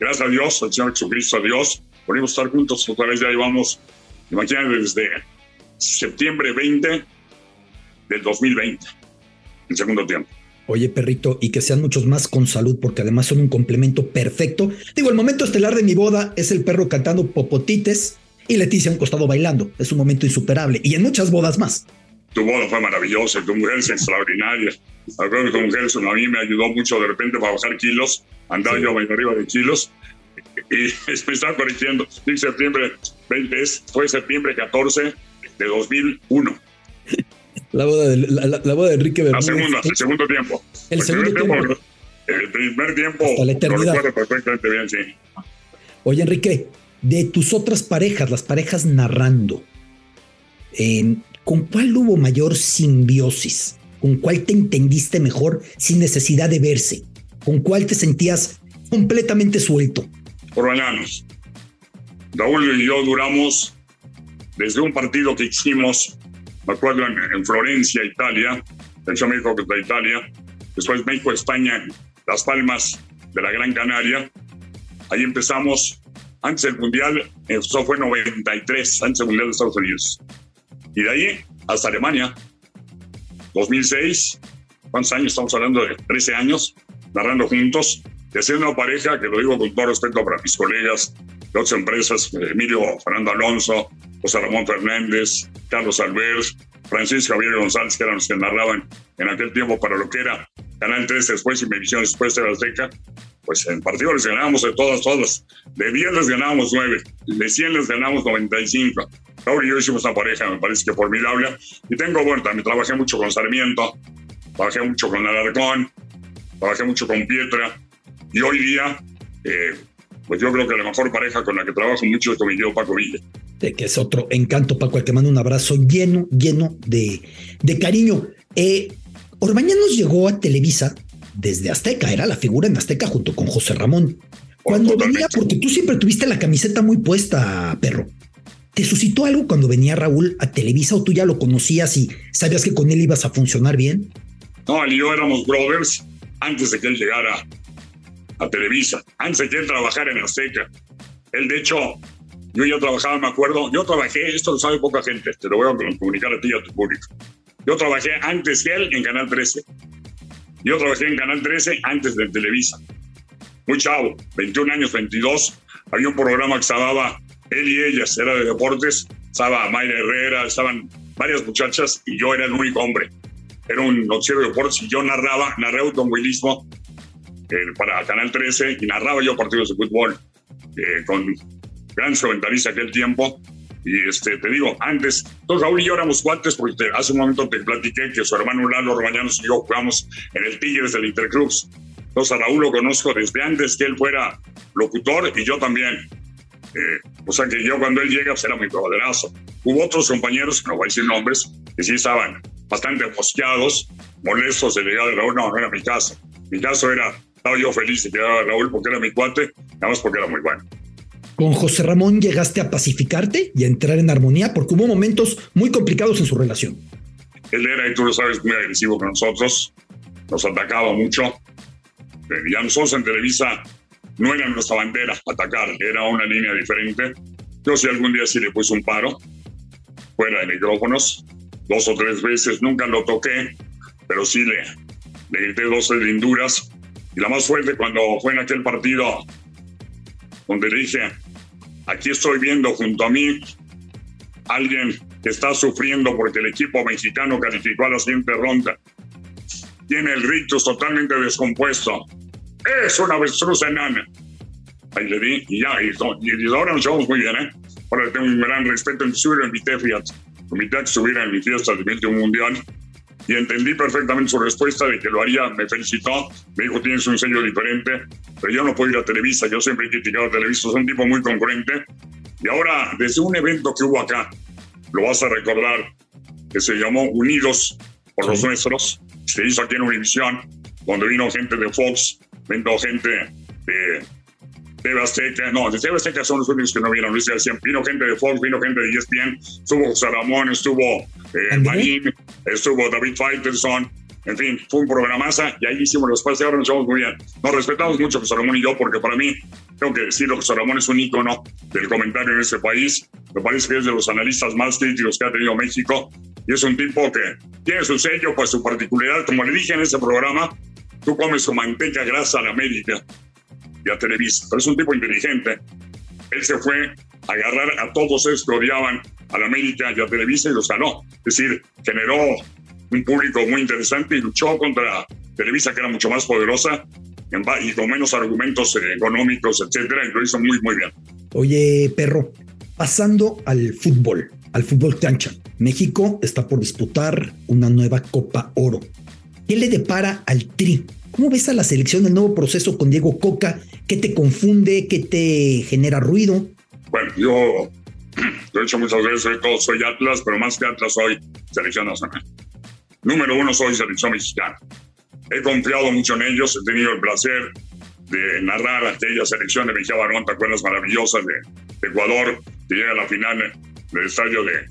gracias a Dios, al Señor Jesucristo, a Dios, pudimos estar juntos otra vez, ya llevamos, imagínate, desde septiembre 20 del 2020, el segundo tiempo. Oye, perrito, y que sean muchos más con salud, porque además son un complemento perfecto. Digo, el momento estelar de mi boda es el perro cantando popotites y Leticia a un costado bailando. Es un momento insuperable. Y en muchas bodas más. Tu boda fue maravillosa, tu mujer es extraordinaria. Creo que tu mujer a mí me ayudó mucho de repente para bajar kilos. Andaba yo arriba de kilos y me estaba corrigiendo. Septiembre 20, fue septiembre 14 de 2001. La boda de, la, boda de Enrique Bermúdez. La segunda, el segundo tiempo. El, segundo tiempo, El primer tiempo. Hasta la eternidad. Lo perfectamente bien, sí. Oye, Enrique, de tus otras parejas, las parejas narrando, ¿con cuál hubo mayor simbiosis? ¿Con cuál te entendiste mejor sin necesidad de verse? ¿Con cuál te sentías completamente suelto? Por mañanos. Raúl y yo duramos desde un partido que hicimos me acuerdo en, Florencia, Italia, el México contra Italia, después México, España, Las Palmas de la Gran Canaria. Ahí empezamos, antes del Mundial, eso fue 93, antes del Mundial de Estados Unidos. Y de ahí hasta Alemania, 2006, ¿cuántos años? Estamos hablando de 13 años, narrando juntos, y haciendo una pareja, que lo digo con todo respeto para mis colegas de otras empresas, Emilio Fernando Alonso, José Ramón Fernández, Carlos Albert, Francisco Javier González, que eran los que narraban en aquel tiempo para lo que era Canal 3 después y Medición después de la Azteca, pues en partidos les ganábamos de todas, todas. De 10 les ganábamos 9, de 100 les ganábamos 95. Ahora y yo hicimos una pareja, me parece que formidable. Y tengo, bueno, también trabajé mucho con Sarmiento, trabajé mucho con Alarcón, trabajé mucho con Pietra. Y hoy día, eh, pues yo creo que la mejor pareja con la que trabajo mucho es con mi tío Paco Villa que es otro encanto, Paco, al que mando un abrazo lleno, lleno de, de cariño. Eh, Orbañanos llegó a Televisa desde Azteca, era la figura en Azteca junto con José Ramón. Cuando venía, porque tú siempre tuviste la camiseta muy puesta, perro. ¿Te suscitó algo cuando venía Raúl a Televisa o tú ya lo conocías y sabías que con él ibas a funcionar bien? No, él y yo éramos brothers antes de que él llegara a Televisa, antes de que él trabajara en Azteca. Él, de hecho, yo ya trabajaba, me acuerdo, yo trabajé, esto lo sabe poca gente, te lo voy a comunicar a ti y a tu público. Yo trabajé antes que él en Canal 13. Yo trabajé en Canal 13 antes de Televisa. Muy chavo, 21 años, 22. Había un programa que se llamaba Él y Ellas, era de deportes. Estaba Mayra Herrera, estaban varias muchachas y yo era el único hombre. Era un noticiero de deportes y yo narraba, narré automovilismo para Canal 13 y narraba yo partidos de fútbol eh, con gran comentarista aquel tiempo. Y este, te digo, antes, todos Raúl y yo éramos cuates porque hace un momento te platiqué que su hermano Lalo Romañanos y yo jugamos en el Tigres del Interclubs. Entonces a Raúl lo conozco desde antes que él fuera locutor y yo también. Eh, o sea que yo cuando él llega pues muy poderoso. Hubo otros compañeros, no voy a decir nombres, que sí estaban bastante mosqueados, molestos de llegar de Raúl. No, no era mi caso. Mi caso era, estaba yo feliz de quedar a Raúl porque era mi cuate, nada más porque era muy bueno. Con José Ramón llegaste a pacificarte y a entrar en armonía porque hubo momentos muy complicados en su relación. Él era, y tú lo sabes, muy agresivo con nosotros, nos atacaba mucho. Eh, ya nosotros en Televisa no era nuestra bandera atacar, era una línea diferente. Yo si algún día sí le puse un paro, fuera de micrófonos, dos o tres veces, nunca lo toqué, pero sí le, le grité dos linduras. Y la más fuerte cuando fue en aquel partido donde dije, Aquí estoy viendo junto a mí alguien que está sufriendo porque el equipo mexicano calificó a la siguiente ronda. Tiene el rictus totalmente descompuesto. Es una avestruz enana. Ahí le di y ya, y, ahora nos llevamos muy bien, ¿eh? Ahora tengo un gran respeto, inclusive lo invité, fíjate, lo invité a que estuviera en mi fiesta del 21 Mundial y entendí perfectamente su respuesta de que lo haría, me felicitó, me dijo tienes un sello diferente, pero yo no puedo ir a Televisa, yo siempre he criticado a Televisa, es un tipo muy concurrente. Y ahora, desde un evento que hubo acá, lo vas a recordar, que se llamó Unidos por los Nuestros, se hizo aquí en Univisión, donde vino gente de Fox, vino gente de TV Azteca, no, de TV Azteca son los únicos que no vieron, vino gente de Fox, vino gente de ESPN, estuvo José Ramón, estuvo eh, Marín, estuvo David Faitelson, En fin, fue un programaza y ahí hicimos los pases y ahora nos llevamos muy bien. Nos respetamos mucho José Ramón y yo porque para mí, tengo que decirlo, José Ramón es un ícono del comentario en este país. Me parece que es de los analistas más críticos que ha tenido México y es un tipo que tiene su sello, pues su particularidad. Como le dije en ese programa, tú comes su manteca grasa a la América y a Televisa, pero es un tipo inteligente. Él se fue a agarrar a todos esos que odiaban a la América y a Televisa y los ganó. Es decir, generó un público muy interesante y luchó contra Televisa, que era mucho más poderosa y con menos argumentos económicos, etcétera, y lo hizo muy, muy bien. Oye, perro, pasando al fútbol, al fútbol cancha, México está por disputar una nueva Copa Oro. ¿Qué le depara al Tri? ¿Cómo ves a la selección el nuevo proceso con Diego Coca? ¿Qué te confunde? ¿Qué te genera ruido? Bueno, yo he hecho muchas veces, todo, soy Atlas, pero más que Atlas soy selección nacional. Número uno, soy selección mexicana. He confiado mucho en ellos, he tenido el placer de narrar aquella selección de Mejía Barón, ¿te? Maravillosas de, Ecuador, que llega a la final del estadio de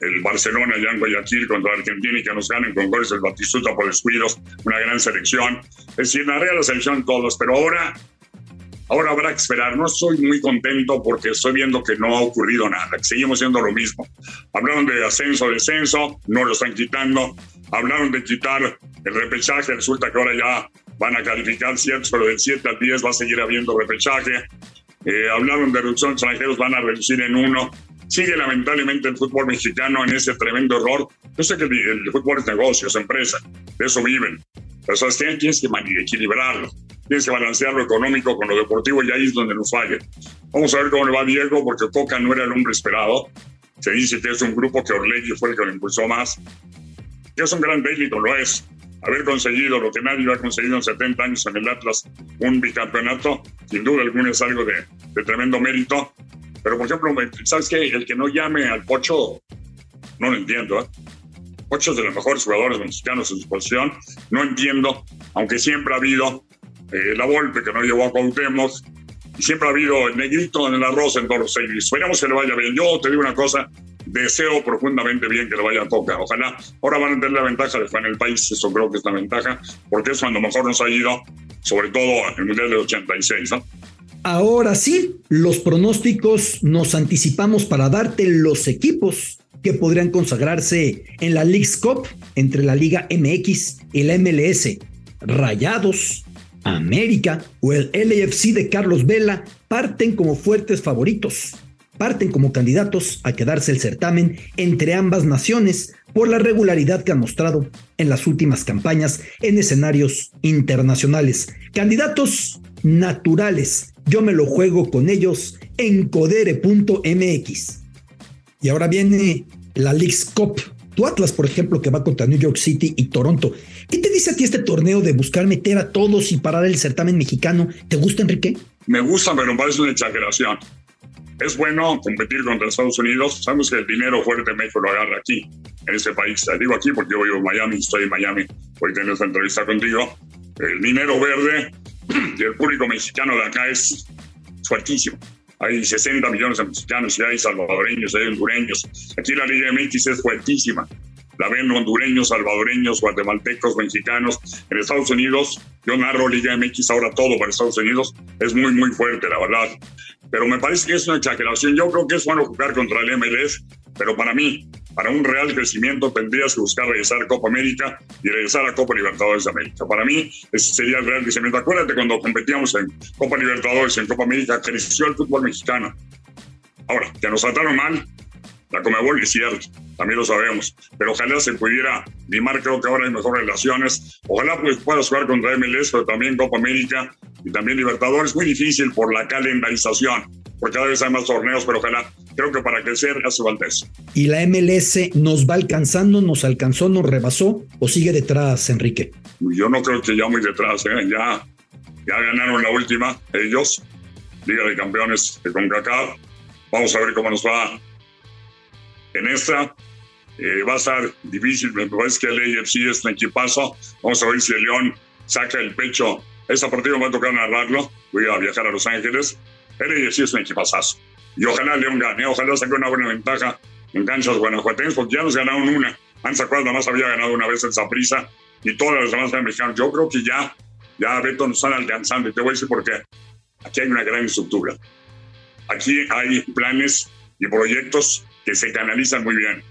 el Barcelona allá en Guayaquil contra Argentina y que nos ganen con goles del Batistuta por descuidos, una gran selección. Es decir, narré a la selección todos, pero ahora Ahora habrá que esperar. No estoy muy contento porque estoy viendo que no ha ocurrido nada, que seguimos siendo lo mismo. Hablaron de ascenso, descenso, no lo están quitando. Hablaron de quitar el repechaje, resulta que ahora ya van a calificar ciertos, pero del 7 al 10 va a seguir habiendo repechaje. Eh, hablaron de reducción de extranjeros, van a reducir en uno. Sigue lamentablemente el fútbol mexicano en ese tremendo error. Yo sé que el, fútbol es negocio, es empresa, de eso viven. Pero ¿sabes qué? Tienes que equilibrarlo tienes que balancear lo económico con lo deportivo y ahí es donde nos falla. Vamos a ver cómo le va Diego, porque Coca no era el hombre esperado. Se dice que es un grupo que Orlegui fue el que lo impulsó más. Que es un gran técnico, lo es. Haber conseguido lo que nadie ha conseguido en 70 años en el Atlas, un bicampeonato, sin duda alguna es algo de, de tremendo mérito. Pero, por ejemplo, ¿sabes qué? El que no llame al Pocho, no lo entiendo. ¿eh? Pocho es de los mejores jugadores mexicanos en su posición. No entiendo, aunque siempre ha habido eh, la Volpe, que no llevó a Cuauhtémoc, y siempre ha habido el negrito en el arroz en todos los seis. Esperemos que le vaya bien. Yo te digo una cosa, deseo profundamente bien que le vaya a Coca. Ojalá ahora van a tener la ventaja de estar en el país, eso creo que es la ventaja, porque es cuando mejor nos ha ido, sobre todo el Mundial del 86, ¿no? Ahora sí, los pronósticos nos anticipamos para darte los equipos que podrían consagrarse en la League's Cup entre la Liga MX y la MLS. Rayados, América o el LAFC de Carlos Vela parten como fuertes favoritos, parten como candidatos a quedarse el certamen entre ambas naciones por la regularidad que han mostrado en las últimas campañas en escenarios internacionales. Candidatos naturales. Yo me lo juego con ellos en codere.mx. Y ahora viene la League's Cup tu Atlas, por ejemplo, que va contra New York City y Toronto. ¿Qué te dice a ti este torneo de buscar meter a todos y parar el certamen mexicano? ¿Te gusta, Enrique? Me gusta, pero me parece una exageración. Es bueno competir contra Estados Unidos. Sabemos que el dinero fuerte México lo agarra aquí, en ese país. Te digo aquí porque yo vivo en Miami, estoy en Miami, voy a tener esta entrevista contigo. El dinero verde el público mexicano de acá es fuertísimo hay 60 millones de mexicanos y hay salvadoreños, hay hondureños. Aquí la Liga MX es fuertísima. La ven hondureños, salvadoreños, guatemaltecos, mexicanos. En Estados Unidos, yo narro Liga MX ahora todo para Estados Unidos. Es muy, muy fuerte, la verdad. Pero me parece que es una exageración. Yo creo que es bueno jugar contra el MLS, pero para mí, para un real crecimiento tendrías que buscar regresar a Copa América y regresar a Copa Libertadores de América. Para mí, ese sería el real crecimiento. Acuérdate cuando competíamos en Copa Libertadores, en Copa América, creció el fútbol mexicano. Ahora, que nos trataron mal, la Comebol es cierto, también lo sabemos, pero ojalá se pudiera limar, creo que ahora hay mejores relaciones. Ojalá pues puedas jugar contra MLS, pero también Copa América y también Libertadores. Muy difícil por la calendarización, porque cada vez hay más torneos, pero ojalá creo que para crecer hace falta eso. ¿Y la MLS nos va alcanzando, nos alcanzó, nos rebasó o sigue detrás, Enrique? Yo no creo que ya muy detrás, ¿eh? ya, ya ganaron la última ellos, Liga de Campeones de CONCACAF. Vamos a ver cómo nos va en esta. Eh, va a estar difícil, me parece que el AFC es un equipazo. Vamos a ver si el León saca el pecho. Este partido me va a tocar narrarlo. Voy a viajar a Los Ángeles. El AFC es un equipazazo. Y ojalá León gane, ojalá saque una buena ventaja en canchas guanajuatenses, porque ya nos ganaron una. Antes, nada más había ganado una vez en Zaprisa y todas las demás mexicanas. Yo creo que ya, ya Beto nos están alcanzando. Y te voy a decir por qué. Aquí hay una gran estructura. Aquí hay planes y proyectos que se canalizan muy bien.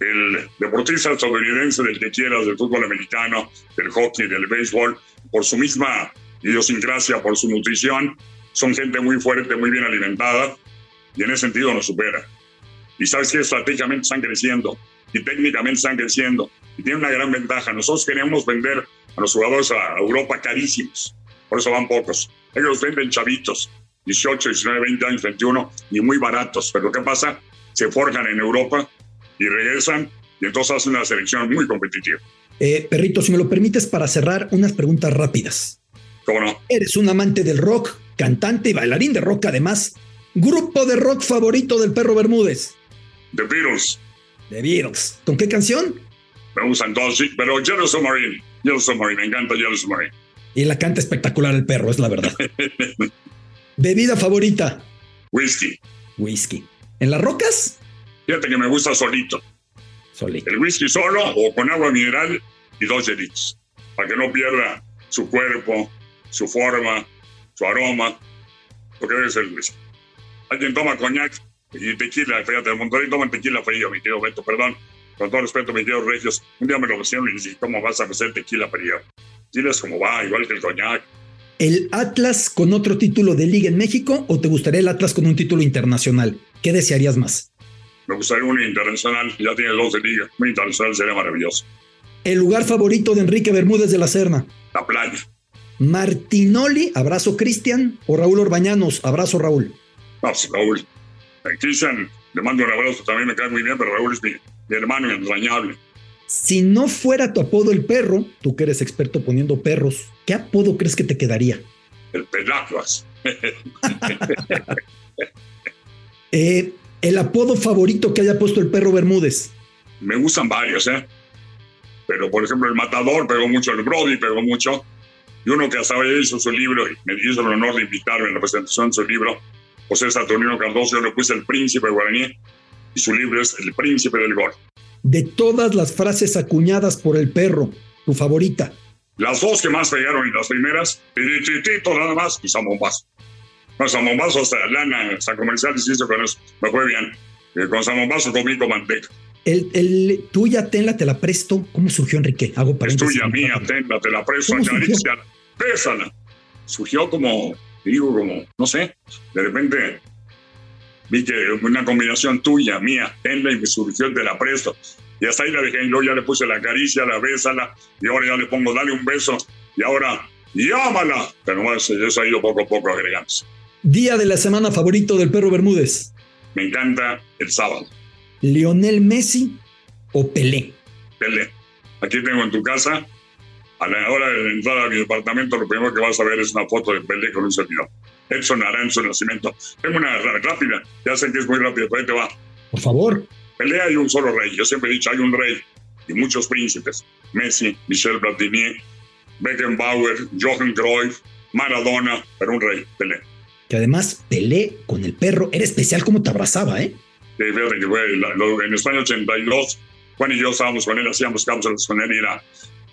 El deportista estadounidense del que quieras, del fútbol americano, del hockey, del béisbol, por su misma idiosincrasia, por su nutrición, son gente muy fuerte, muy bien alimentada y en ese sentido nos supera. Y sabes que estratégicamente están creciendo y técnicamente están creciendo y tienen una gran ventaja. Nosotros queremos vender a los jugadores a Europa carísimos, por eso van pocos. Ellos venden chavitos, 18, 19, 20 años, 21 y muy baratos. Pero ¿qué pasa? Se forjan en Europa y regresan y entonces hacen una selección muy competitiva. Eh, perrito, si me lo permites para cerrar, unas preguntas rápidas. ¿Cómo no? Eres un amante del rock, cantante y bailarín de rock además. Grupo de rock favorito del perro Bermúdez. The Beatles. The Beatles. ¿Con qué canción? Me gustan todos, sí, pero Yellow Submarine. Yellow Submarine, me encanta Yellow Submarine. Y la canta espectacular el perro, es la verdad. ¿Bebida favorita? Whisky. Whisky. ¿En las rocas? Fíjate que me gusta solito. Solito. El whisky solo o con agua mineral y dos hielitos. Para que no pierda su cuerpo, su forma, su aroma. Porque debe ser el whisky. Alguien toma coñac y tequila, fíjate, el Monterrey toma tequila frío, mi querido Beto, perdón. Con todo respeto, mis queridos regios. Un día me lo pusieron y dije, ¿cómo vas a hacer tequila frío? Diles cómo va, igual que el coñac. ¿El Atlas con otro título de liga en México o te gustaría el Atlas con un título internacional? ¿Qué desearías más? Me gustaría un internacional, ya tiene dos de liga. Un internacional sería maravilloso. ¿El lugar favorito de Enrique Bermúdez de la Serna? La playa. Martinoli, abrazo Cristian, o Raúl Orbañanos, abrazo Raúl. No, pues, Raúl. Eh, Cristian, le mando un abrazo, también me cae muy bien, pero Raúl es mi, mi hermano entrañable. Si no fuera tu apodo el perro, tú que eres experto poniendo perros, ¿qué apodo crees que te quedaría? El Pelaclas. Eh, el apodo favorito que haya puesto el perro Bermúdez. me gustan varios, ¿eh? Pero, por ejemplo, el Matador pegó mucho, el Brody pegó mucho. Y uno que hasta hoy hizo su libro y me hizo el honor de invitarme en la presentación de su libro, José Saturnino Cardoso, yo le puse el príncipe guaraní y su libro es El príncipe del gol. De todas las frases acuñadas por el perro, tu favorita. Las dos que más pegaron y las primeras, Titito nada más y Zambombazo. No, Zambombazo hasta lana, hasta comerciales hizo con eso. Me fue bien. Eh, con Zambombazo comí con manteca. El, el tuya, tenla, te la presto. ¿Cómo surgió Enrique? Hago Es paréntesis. tuya, mía, tenla, te la presto, acaríciala, pésala. Surgió como, digo, como, no sé, de repente vi que una combinación tuya, mía, tenla y me surgió, te la presto. Y hasta ahí la dejé y luego ya le puse la caricia, la bésala, y ahora ya le pongo, dale un beso, y ahora, llámala. Pero bueno, eso eso ha ido poco a poco agregándose. Día de la semana favorito del perro Bermúdez. Me encanta el sábado. Lionel Messi o Pelé. Tele. Aquí tengo en tu casa, a la hora de entrar a mi departamento, lo primero que vas a ver es una foto de Pelé con un servidor. Edson Aranzo Nacimiento. Tengo una rápida, ya sé que es muy rápida, pero ahí te va. Por favor. Pelé hay un solo rey. Yo siempre he dicho, hay un rey y muchos príncipes. Messi, Michel Platini, Beckenbauer, Johan Cruyff, Maradona, pero un rey, Pelé. Que además Pelé con el perro era especial como te abrazaba, ¿eh? Sí, fíjate que fue la- lo- en España 82, Juan y yo estábamos con él, hacíamos cápsulas con él y era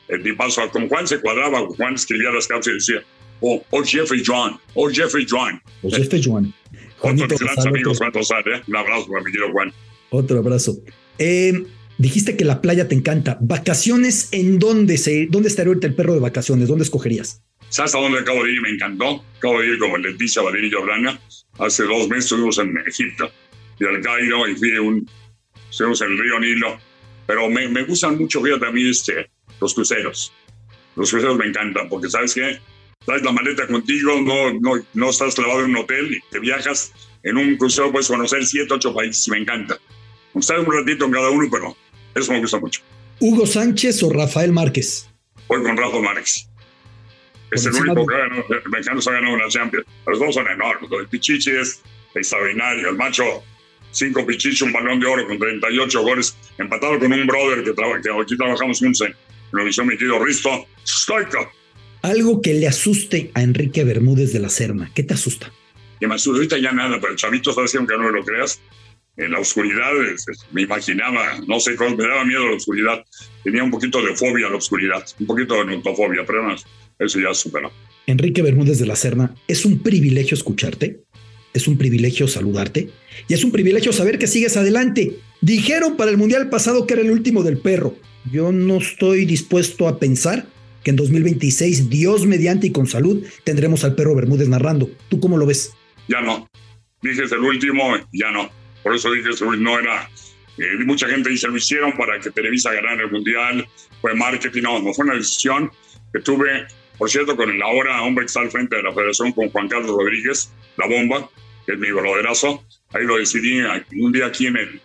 el tipazo. Como Juan se cuadraba, Juan escribía las cápsulas y decía, oh, oh Jeffrey John, oh Jeffrey John. Pues este Joan. Otro Juanito amigos, otro, Juan Tosar, ¿eh? Un abrazo para mi querido Juan. otro abrazo. Eh, dijiste que la playa te encanta. ¿Vacaciones en dónde se, dónde estaría ahorita el perro de vacaciones? ¿Dónde escogerías? ¿Sabes a dónde acabo de ir? Me encantó. Acabo de ir con Leticia Valeria y Jordana. Hace dos meses estuvimos en Egipto y al Cairo y fui un, estuvimos en el río Nilo. Pero me, me gustan mucho, fíjate a mí, este, los cruceros. Los cruceros me encantan porque, ¿sabes qué? Traes la maleta contigo, no, no, no estás clavado en un hotel y te viajas en un crucero, puedes conocer siete, ocho países me encanta. Estar un ratito en cada uno, pero eso me gusta mucho. ¿Hugo Sánchez o Rafael Márquez? Voy con Rafa Márquez. Es el único de- que ha ganado, el mexicano se ha ganado una Champions. Los dos son enormes. El Pichichi es extraordinario. El macho, cinco Pichichi, un balón de oro con 38 goles, empatado con un brother que, traba- que aquí trabajamos juntos en en la visión, mi querido Risto. Stoica. Algo que le asuste a Enrique Bermúdez de la Serna. ¿Qué te asusta? Y me asusta ahorita ya nada, pero el chavito está haciendo que no me lo creas. en la oscuridad, me imaginaba, no sé me daba miedo la oscuridad. Tenía un poquito de fobia a la oscuridad, un poquito de notofobia, pero más, eso ya superó. Enrique Bermúdez de la Serna, es un privilegio escucharte, es un privilegio saludarte y es un privilegio saber que sigues adelante. Dijeron para el Mundial pasado que era el último del perro. Yo no estoy dispuesto a pensar que en 2026, Dios mediante y con salud, tendremos al perro Bermúdez narrando. ¿Tú cómo lo ves? Ya no. Dije es el último, ya no. Por eso dije que no era. Eh, mucha gente dice lo hicieron para que Televisa ganara el mundial, fue marketing. No, no fue una decisión que tuve, por cierto, con el ahora hombre que está al frente de la federación, con Juan Carlos Rodríguez, la bomba, que es mi broderazo. Ahí lo decidí un día aquí en el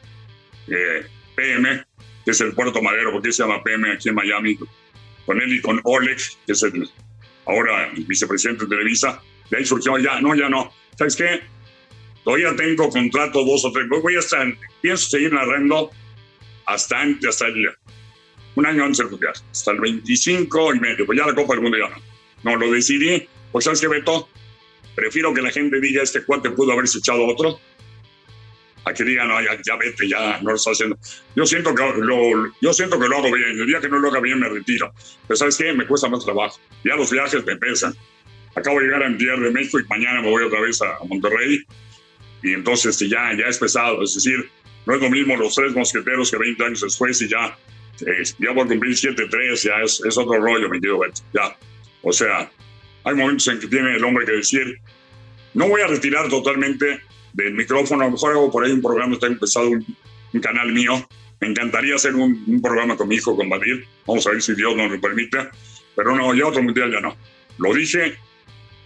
eh, PM, que es el Puerto Madero, porque se llama PM aquí en Miami, con él y con Oleg, que es el ahora el vicepresidente de Televisa. De ahí surgió, ya, no, ya no. ¿Sabes qué? Todavía tengo contrato dos o tres. Voy a estar, pienso seguir narrando hasta hasta el, un año antes del Mundial, hasta el 25 y medio. Pues ya la Copa del Mundo ya no. No, lo decidí. Pues sabes qué, Beto, prefiero que la gente diga este cuate pudo haberse echado otro a que digan, no, ya, vete, ya no lo está haciendo. Yo siento, que lo, yo siento que lo hago bien. El día que no lo haga bien me retiro. Pero ¿sabes qué? Me cuesta más trabajo. Ya los viajes me pesan. Acabo de llegar a Tierra de México y mañana me voy otra vez a Monterrey y entonces ya, ya es pesado, es decir, no es lo mismo los tres mosqueteros que 20 años después y ya, eh, ya a cumplir 7-3, ya es, es, otro rollo, mi querido Beto, ya. O sea, hay momentos en que tiene el hombre que decir, no voy a retirar totalmente del micrófono, a lo mejor hago por ahí un programa, está empezado un, un canal mío, me encantaría hacer un, un, programa con mi hijo, con Badir, vamos a ver si Dios nos lo permite, pero no, ya otro mundial ya no. Lo dije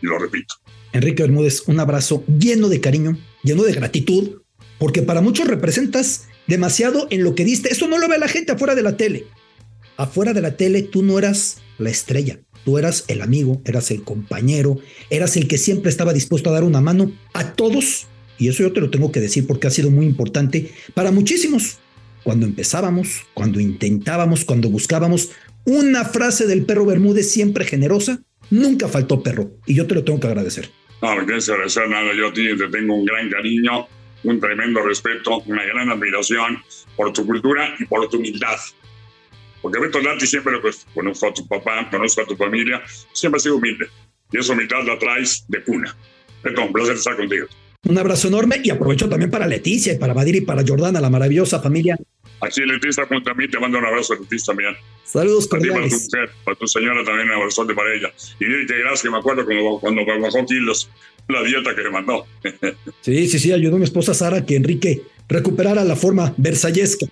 y lo repito. Enrique Bermúdez, un abrazo lleno de cariño, lleno de gratitud, porque para muchos representas demasiado en lo que diste. Eso no lo ve la gente afuera de la tele. Afuera de la tele tú no eras la estrella, tú eras el amigo, eras el compañero, eras el que siempre estaba dispuesto a dar una mano a todos. Y eso yo te lo tengo que decir porque ha sido muy importante para muchísimos. Cuando empezábamos, cuando intentábamos, cuando buscábamos una frase del perro Bermúdez siempre generosa, nunca faltó perro. Y yo te lo tengo que agradecer. No, agradecer nada. Yo a te tengo un gran cariño, un tremendo respeto, una gran admiración por tu cultura y por tu humildad. Porque Beto Lati siempre pues, conozco a tu papá, conozco a tu familia, siempre ha sido humilde. Y esa humildad la traes de cuna. Beto, un placer estar contigo. Un abrazo enorme y aprovecho también para Leticia y para Badir y para Jordana, la maravillosa familia Aquí Leticia junto a mí te mando un abrazo a Leticia también. Saludos cordiales. Para tu, mujer, para tu señora también un abrazo para ella. Y dile que gracias, que me acuerdo cuando, cuando bajó kilos la dieta que le mandó. sí, sí, sí, ayudó a mi esposa Sara que Enrique recuperara la forma versallesca.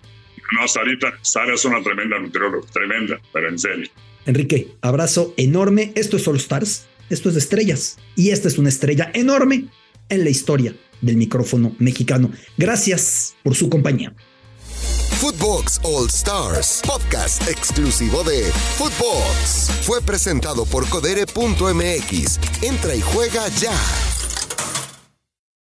No, Sarita, Sara es una tremenda nutrióloga, tremenda, pero en serio. Enrique, abrazo enorme. Esto es All Stars, esto es de estrellas. Y esta es una estrella enorme en la historia del micrófono mexicano. Gracias por su compañía. Footbox All Stars, podcast exclusivo de Footbox. Fue presentado por codere.mx. Entra y juega ya.